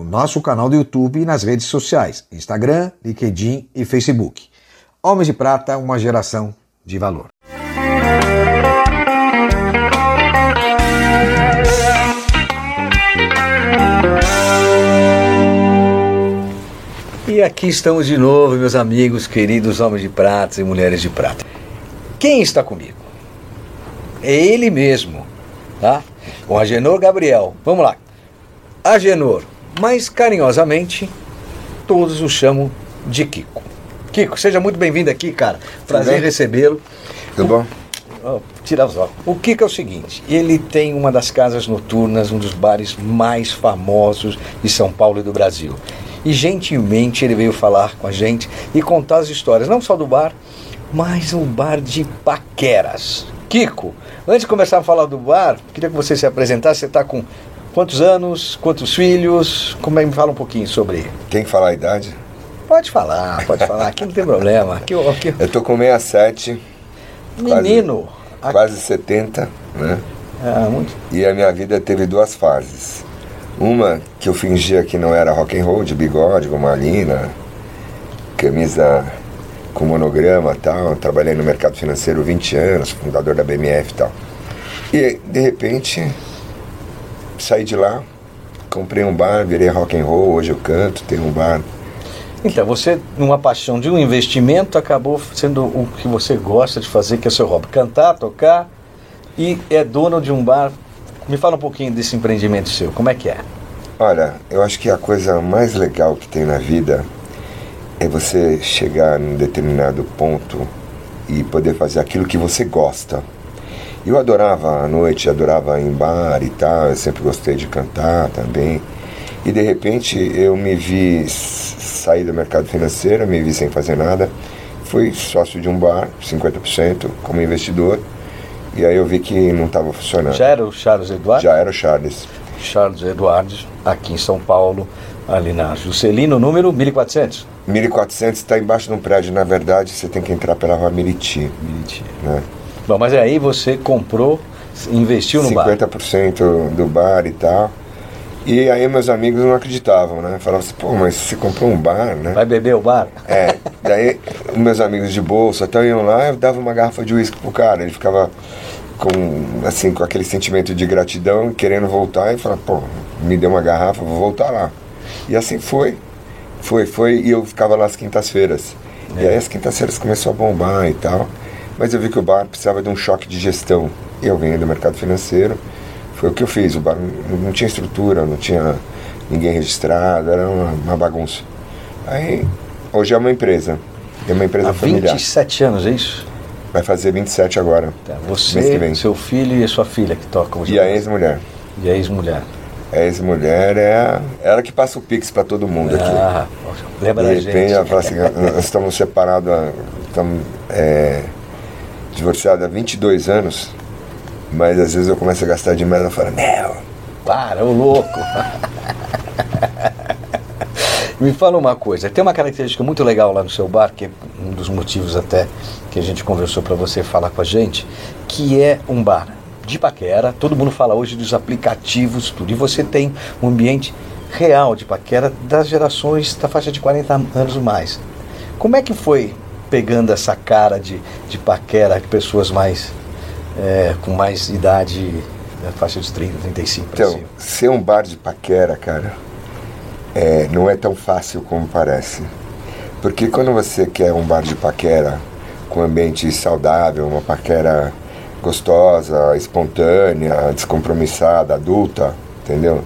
no nosso canal do YouTube e nas redes sociais, Instagram, LinkedIn e Facebook. Homens de Prata, uma geração de valor. E aqui estamos de novo, meus amigos, queridos homens de prata e mulheres de prata. Quem está comigo? É ele mesmo, tá? O Agenor Gabriel. Vamos lá. Agenor, mas carinhosamente todos o chamam de Kiko. Kiko, seja muito bem-vindo aqui, cara. Prazer recebê-lo. Tudo bom? Oh, tira os óculos. O Kiko é o seguinte: ele tem uma das casas noturnas, um dos bares mais famosos de São Paulo e do Brasil. E gentilmente ele veio falar com a gente e contar as histórias, não só do bar, mas um bar de paqueras. Kiko, antes de começar a falar do bar, queria que você se apresentasse. Você está com quantos anos, quantos filhos? Como é que me fala um pouquinho sobre. Tem que falar a idade? Pode falar, pode falar, aqui não tem problema. Aqui, aqui... Eu tô com 67. Menino! Quase, quase 70, né? Ah, muito... E a minha vida teve duas fases. Uma que eu fingia que não era rock and roll, de bigode, com malina, camisa com monograma tal. Trabalhei no mercado financeiro 20 anos, fundador da BMF e tal. E de repente saí de lá, comprei um bar, virei rock and roll, hoje eu canto, tenho um bar. Então, você, numa paixão de um investimento, acabou sendo o que você gosta de fazer, que é o seu hobby. Cantar, tocar e é dono de um bar. Me fala um pouquinho desse empreendimento seu, como é que é? Olha, eu acho que a coisa mais legal que tem na vida é você chegar num determinado ponto e poder fazer aquilo que você gosta. Eu adorava a noite, adorava ir em bar e tal, eu sempre gostei de cantar também. E de repente eu me vi sair do mercado financeiro, me vi sem fazer nada. Fui sócio de um bar, 50% como investidor. E aí eu vi que não estava funcionando. Já era o Charles Eduardo? Já era o Charles. Charles Eduardo, aqui em São Paulo, ali na Juscelino, número 1400. 1400 está embaixo de um prédio, na verdade você tem que entrar pela rua Miriti. Miriti. Né? Bom, mas aí você comprou, investiu no 50% bar. 50% do bar e tal. E aí meus amigos não acreditavam, né? Falavam assim, pô, mas você comprou um bar, né? Vai beber o bar? É. Daí meus amigos de bolsa até iam lá, eu dava uma garrafa de uísque pro cara. Ele ficava com, assim, com aquele sentimento de gratidão, querendo voltar e falava, pô, me deu uma garrafa, vou voltar lá. E assim foi. Foi, foi, e eu ficava lá às quintas-feiras. É. E aí as quintas-feiras começou a bombar e tal. Mas eu vi que o bar precisava de um choque de gestão. E eu venho do mercado financeiro. Foi o que eu fiz. O bar não, tinha estrutura, não tinha ninguém registrado, era uma, uma, bagunça. Aí, hoje é uma empresa. É uma empresa Há familiar. 27 anos, é isso? Vai fazer 27 agora. Tá, você, seu filho e a sua filha que tocam. E a ex-mulher. E a ex-mulher. A ex-mulher é ela que passa o pix para todo mundo ah, aqui. Lembra da gente. ela fala assim, nós estamos separados, estamos é, divorciados há 22 anos, mas às vezes eu começo a gastar demais, ela fala, não. Para, ô louco. Me fala uma coisa, tem uma característica muito legal lá no seu bar, que é um dos motivos até que a gente conversou para você falar com a gente, que é um bar de paquera. Todo mundo fala hoje dos aplicativos, tudo. E você tem um ambiente real de paquera das gerações da faixa de 40 anos ou mais. Como é que foi pegando essa cara de, de paquera de pessoas mais é, com mais idade, na faixa de 30, 35? Então, ser um bar de paquera, cara, é, não é tão fácil como parece. Porque quando você quer um bar de paquera com ambiente saudável, uma paquera gostosa, espontânea, descompromissada, adulta, entendeu?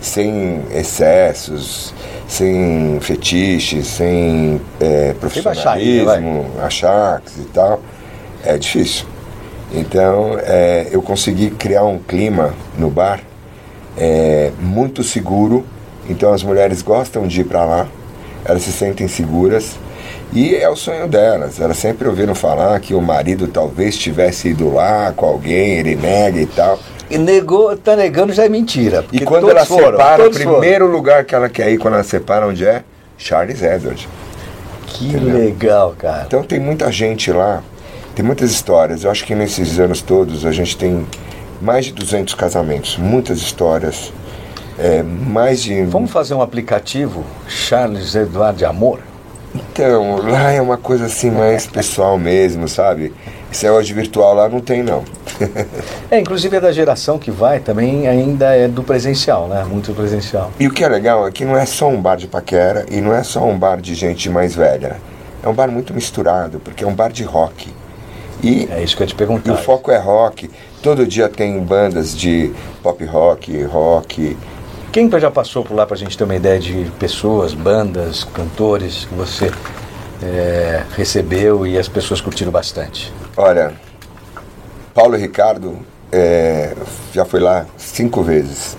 Sem excessos, sem fetiches, sem é, profissionalismo, achaques e tal, é difícil. Então é, eu consegui criar um clima no bar é, muito seguro Então as mulheres gostam de ir para lá, elas se sentem seguras e é o sonho delas. Elas sempre ouviram falar que o marido talvez tivesse ido lá com alguém, ele nega e tal. E negou, tá negando já é mentira. E quando ela foram, separa, o primeiro foram. lugar que ela quer ir quando ela separa, onde é? Charles Edward. Que Entendeu? legal, cara. Então tem muita gente lá, tem muitas histórias. Eu acho que nesses anos todos a gente tem mais de 200 casamentos, muitas histórias. É, mais de. Vamos fazer um aplicativo Charles Edward de Amor? Então, lá é uma coisa assim mais pessoal mesmo, sabe? Esse negócio de virtual lá não tem não. é, inclusive é da geração que vai também ainda é do presencial, né? Muito presencial. E o que é legal é que não é só um bar de paquera e não é só um bar de gente mais velha. É um bar muito misturado, porque é um bar de rock. E, é isso que eu ia te perguntar. E o foco é rock. Todo dia tem bandas de pop rock, rock, quem já passou por lá para a gente ter uma ideia de pessoas, bandas, cantores que você é, recebeu e as pessoas curtiram bastante? Olha, Paulo Ricardo é, já foi lá cinco vezes.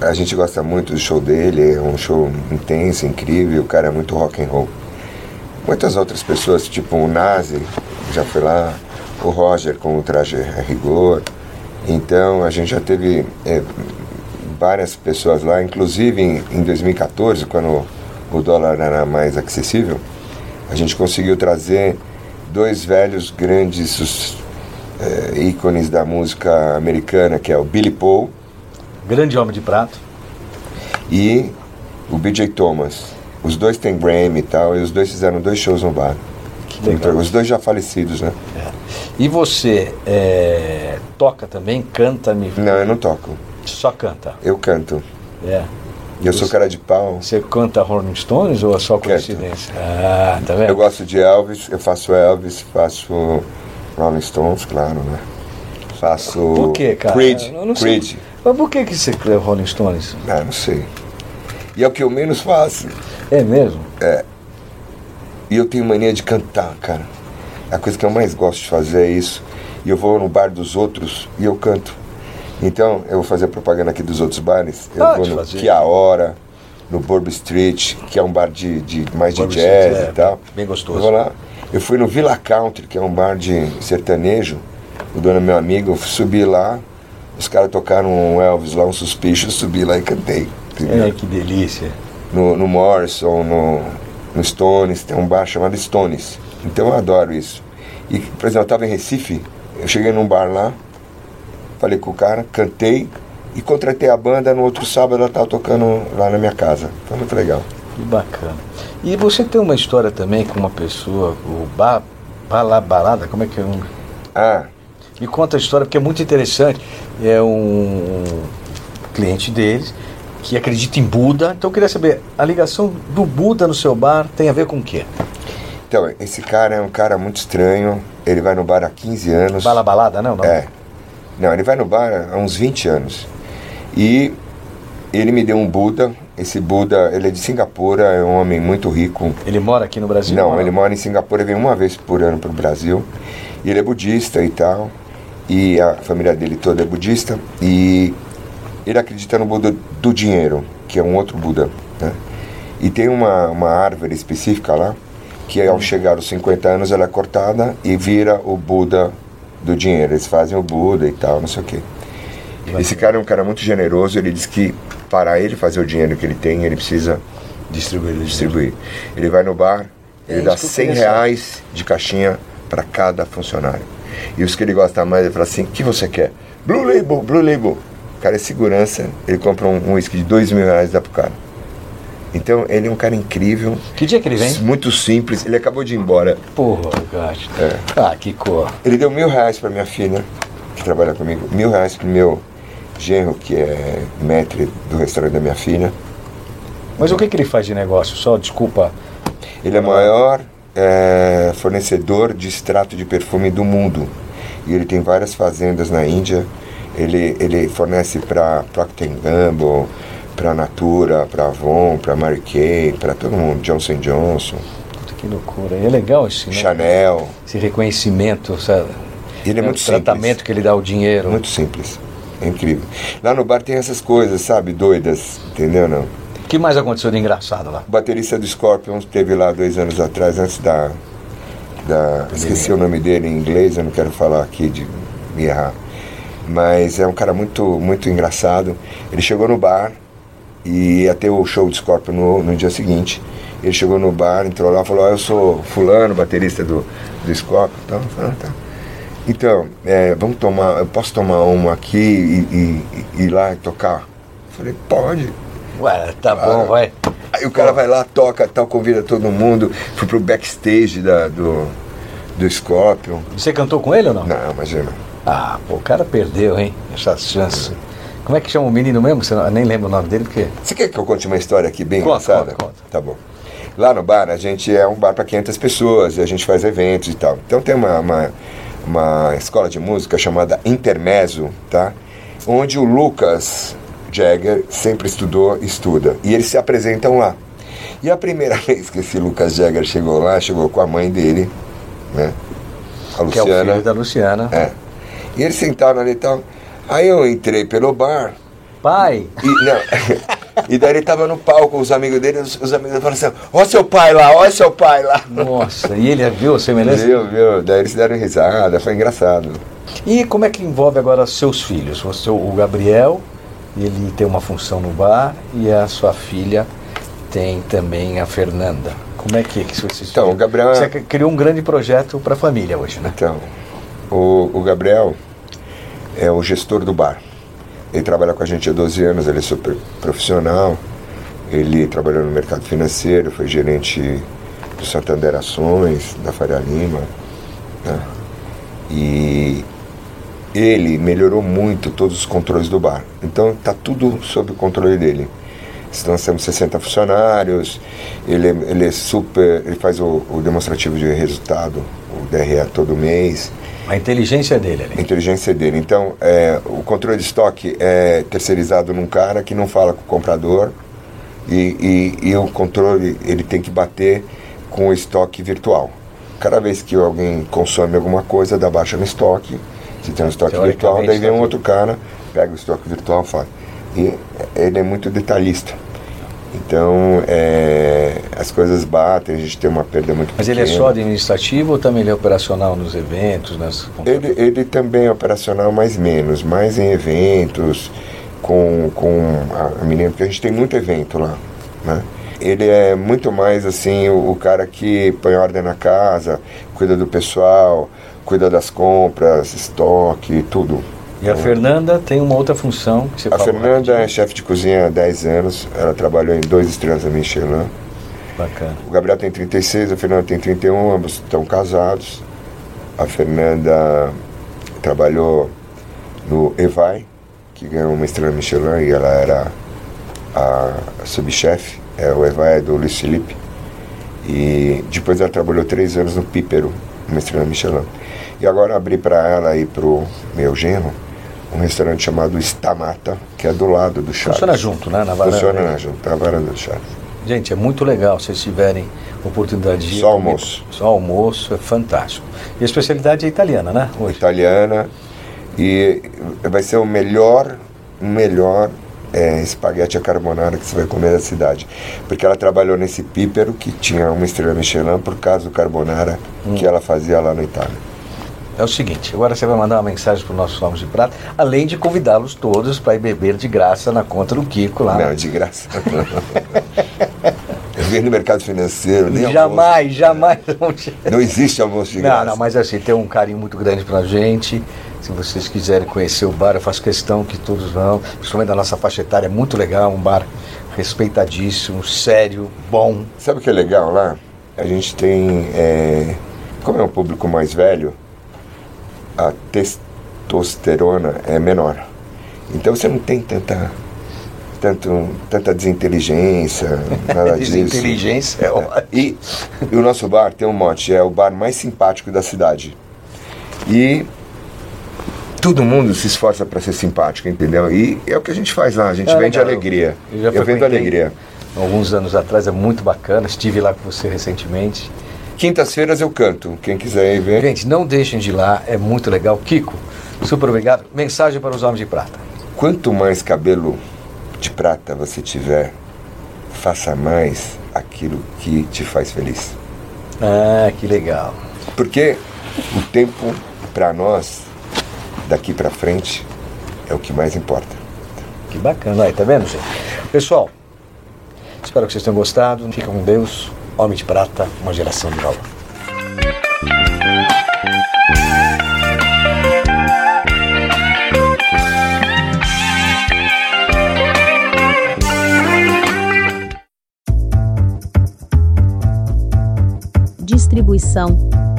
A gente gosta muito do show dele, é um show intenso, incrível, o cara é muito rock and roll. Muitas outras pessoas, tipo o Nazi, já foi lá, o Roger com o traje a rigor. Então a gente já teve é, várias pessoas lá, inclusive em, em 2014, quando o dólar era mais acessível, a gente conseguiu trazer dois velhos grandes é, ícones da música americana, que é o Billy Paul. Grande homem de prato. E o BJ Thomas. Os dois têm Grammy e tal, e os dois fizeram dois shows no bar. Então, os dois já falecidos, né? É. E você é, toca também, canta? Me... Não, eu não toco. Só canta? Eu canto. É. Eu sou cara de pau. Você canta Rolling Stones ou é só coincidência? Ah, tá vendo? Eu gosto de Elvis, eu faço Elvis, faço Rolling Stones, claro, né? Faço. Por que, cara? Creed. Eu não Creed. Sei. Mas por que, que você crê Rolling Stones? Ah, não sei. E é o que eu menos faço. É mesmo? É. E eu tenho mania de cantar, cara. A coisa que eu mais gosto de fazer é isso. E eu vou no bar dos outros e eu canto. Então, eu vou fazer propaganda aqui dos outros bares. Eu Pode vou no fazer. Que a Hora, no Borb Street, que é um bar de, de mais de jazz Street, é, e tal. Bem gostoso. Eu vou lá. Eu fui no Villa Country, que é um bar de sertanejo. O dono é meu amigo. Eu subi lá. Os caras tocaram um Elvis lá, um suspicious. Subi lá e cantei. É, que delícia. No, no Morrison, no, no Stones. Tem um bar chamado Stones. Então eu adoro isso. E, por exemplo, eu estava em Recife. Eu cheguei num bar lá. Falei com o cara, cantei e contratei a banda. No outro sábado ela estava tocando lá na minha casa. Foi muito legal. Que bacana. E você tem uma história também com uma pessoa, o ba, Bala Balada, como é que é um. Ah. Me conta a história porque é muito interessante. É um cliente deles que acredita em Buda. Então eu queria saber, a ligação do Buda no seu bar tem a ver com o quê? Então, esse cara é um cara muito estranho. Ele vai no bar há 15 anos. Bala balada, não? não? É. Não, ele vai no bar há uns 20 anos. E ele me deu um Buda. Esse Buda, ele é de Singapura, é um homem muito rico. Ele mora aqui no Brasil? Não, ele mora em Singapura, vem uma vez por ano para o Brasil. E ele é budista e tal. E a família dele toda é budista. E ele acredita no Buda do dinheiro, que é um outro Buda. Né? E tem uma, uma árvore específica lá, que ao chegar aos 50 anos ela é cortada e vira o Buda do dinheiro. Eles fazem o Buda e tal, não sei o quê. Esse cara é um cara muito generoso. Ele diz que para ele fazer o dinheiro que ele tem, ele precisa distribuir. distribuir. Ele vai no bar, ele é dá 100 reais de caixinha para cada funcionário. E os que ele gosta mais, ele fala assim: o que você quer? Blue Label, Blue Label. O cara é segurança, ele compra um uísque de 2 mil reais e dá pro cara. Então, ele é um cara incrível. Que dia que ele vem? Muito simples. Ele acabou de ir embora. Porra, gato. É. Ah, que cor. Ele deu mil reais pra minha filha, que trabalha comigo. Mil reais pro meu genro, que é maître do restaurante da minha filha. Mas o que, que ele faz de negócio? Só, desculpa. Ele é o maior é, fornecedor de extrato de perfume do mundo. E ele tem várias fazendas na Índia. Ele, ele fornece para Procter Gamble, para Natura, para Avon, para Mary Kay, para todo mundo, Johnson Johnson. Que loucura. E é legal esse, né? Chanel. Esse reconhecimento, sabe? Ele é, é muito o tratamento simples. que ele dá o dinheiro. Muito simples. É incrível. Lá no bar tem essas coisas, sabe? Doidas, entendeu? Não? O que mais aconteceu de engraçado lá? O baterista do Scorpions teve lá dois anos atrás, antes da. da esqueci o nome dele em inglês, eu não quero falar aqui de me errar. Mas é um cara muito, muito engraçado. Ele chegou no bar e ia ter o show de Scorpion no, no dia seguinte. Ele chegou no bar, entrou lá e falou: oh, Eu sou Fulano, baterista do, do Scorpion. Então, ah, tá. Então é, vamos tomar, eu posso tomar uma aqui e, e, ir lá e tocar? Eu falei: Pode. Ué, tá bom, vai. Aí o cara vai lá, toca, tal, convida todo mundo. Fui pro backstage da, do, do Scorpion. Você cantou com ele ou não? Não, imagina. Ah, pô, o cara perdeu, hein? Essas chances. Como é que chama o menino mesmo? Você não, nem lembro o nome dele, porque. Você quer que eu conte uma história aqui bem conta, engraçada? Conta, conta. Tá bom. Lá no bar, a gente é um bar para 500 pessoas e a gente faz eventos e tal. Então tem uma, uma, uma escola de música chamada Intermezzo, tá? Onde o Lucas Jagger sempre estudou estuda. E eles se apresentam lá. E a primeira vez que esse Lucas Jagger chegou lá, chegou com a mãe dele, né? A Luciana. Que é o filho da Luciana. É. E eles sentaram ali e tal. Aí eu entrei pelo bar. Pai? E, não, e daí ele tava no palco, os amigos dele, os, os amigos falaram assim, ó seu pai lá, ó seu pai lá. Nossa, e ele viu a semelhança? Viu, viu. Daí eles deram risada, foi engraçado. E como é que envolve agora seus filhos? O, seu, o Gabriel, ele tem uma função no bar e a sua filha tem também a Fernanda. Como é que, que você Então, o Gabriel... Você criou um grande projeto para a família hoje, né? Então, o, o Gabriel é o gestor do bar. Ele trabalha com a gente há 12 anos, ele é super profissional. Ele trabalhou no mercado financeiro, foi gerente do Santander Ações, da Faria Lima. Né? E ele melhorou muito todos os controles do bar. Então está tudo sob o controle dele. Nós temos 60 funcionários, ele, ele é super. ele faz o, o demonstrativo de resultado, o DRE todo mês. A inteligência dele ali. A inteligência dele. Então, é, o controle de estoque é terceirizado num cara que não fala com o comprador e, e, e o controle ele tem que bater com o estoque virtual. Cada vez que alguém consome alguma coisa, dá baixa no estoque. Se tem um estoque virtual, daí vem um outro cara, pega o estoque virtual e faz. E ele é muito detalhista. Então, é, as coisas batem, a gente tem uma perda muito Mas pequena. ele é só administrativo ou também ele é operacional nos eventos? Nas... Ele, ele também é operacional, mais menos, mais em eventos, com, com a, a menina, porque a gente tem muito evento lá, né? Ele é muito mais assim o, o, cara que põe ordem na casa, cuida do pessoal, cuida das compras, estoque, tudo. E a Fernanda tem uma outra função que você A Fernanda é chefe de cozinha há 10 anos, ela trabalhou em dois estrelas da Michelin. Bacana. O Gabriel tem 36, a Fernanda tem 31, ambos estão casados. A Fernanda trabalhou no Evai, que ganhou uma estrela Michelin e ela era a subchefe. É, o Evai é do Luiz Felipe. E depois ela trabalhou três anos no Pípero, uma estrela Michelin. E agora abri para ela e para o meu genro um restaurante chamado Estamata, que é do lado do Charles. Funciona junto, né? Na varanda. Funciona né? junto, na varanda do Charles. Gente, é muito legal se vocês tiverem oportunidade de. Só almoço. Só almoço, é fantástico. E a especialidade é italiana, né? Hoje. Italiana. E vai ser o melhor, o melhor é, espaguete a carbonara que você vai comer na cidade. Porque ela trabalhou nesse pípero que tinha uma estrela Michelin por causa do carbonara hum. que ela fazia lá na Itália é o seguinte: agora você vai mandar uma mensagem para os nossos Somos de Prata, além de convidá-los todos para ir beber de graça na conta do Kiko lá. Não, de graça. Venho no mercado financeiro, nem Jamais, almoço. jamais. Não existe almoço de graça. Não, não, mas assim, tem um carinho muito grande para a gente. Se vocês quiserem conhecer o bar, eu faço questão que todos vão, principalmente da nossa faixa etária, é muito legal, um bar respeitadíssimo, sério, bom. Sabe o que é legal lá? A gente tem, é, como é um público mais velho, a testosterona é menor. Então você não tem tanta, tanto, tanta desinteligência, nada disso. desinteligência é ótimo. E, e o nosso bar tem um mote, é o bar mais simpático da cidade. E todo mundo se esforça para ser simpático, entendeu? E é o que a gente faz lá, a gente é, vende legal. alegria. Eu, já eu vendo alegria. Alguns anos atrás, é muito bacana, estive lá com você recentemente. Quintas-feiras eu canto, quem quiser ir ver. Gente, não deixem de ir lá, é muito legal. Kiko, super obrigado. Mensagem para os homens de prata. Quanto mais cabelo de prata você tiver, faça mais aquilo que te faz feliz. Ah, que legal. Porque o tempo para nós daqui para frente é o que mais importa. Que bacana, aí, tá vendo, gente? Pessoal, espero que vocês tenham gostado. Fica com Deus. Homem de Prata, uma geração de valor.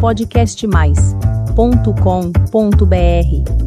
Podcastmais.com.br